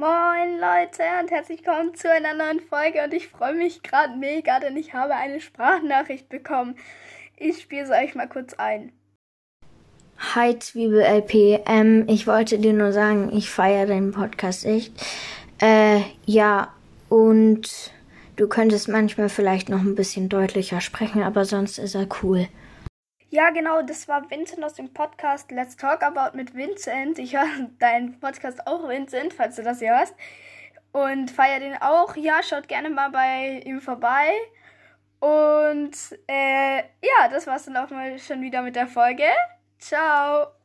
Moin Leute und herzlich willkommen zu einer neuen Folge und ich freue mich gerade mega, denn ich habe eine Sprachnachricht bekommen. Ich spiele sie euch mal kurz ein. Hi Zwiebel LP, ähm, ich wollte dir nur sagen, ich feiere deinen Podcast echt. Äh, ja, und du könntest manchmal vielleicht noch ein bisschen deutlicher sprechen, aber sonst ist er cool. Ja, genau, das war Vincent aus dem Podcast Let's Talk About mit Vincent. Ich höre deinen Podcast auch, Vincent, falls du das hier hörst. Und feier den auch. Ja, schaut gerne mal bei ihm vorbei. Und äh, ja, das war's dann auch mal schon wieder mit der Folge. Ciao.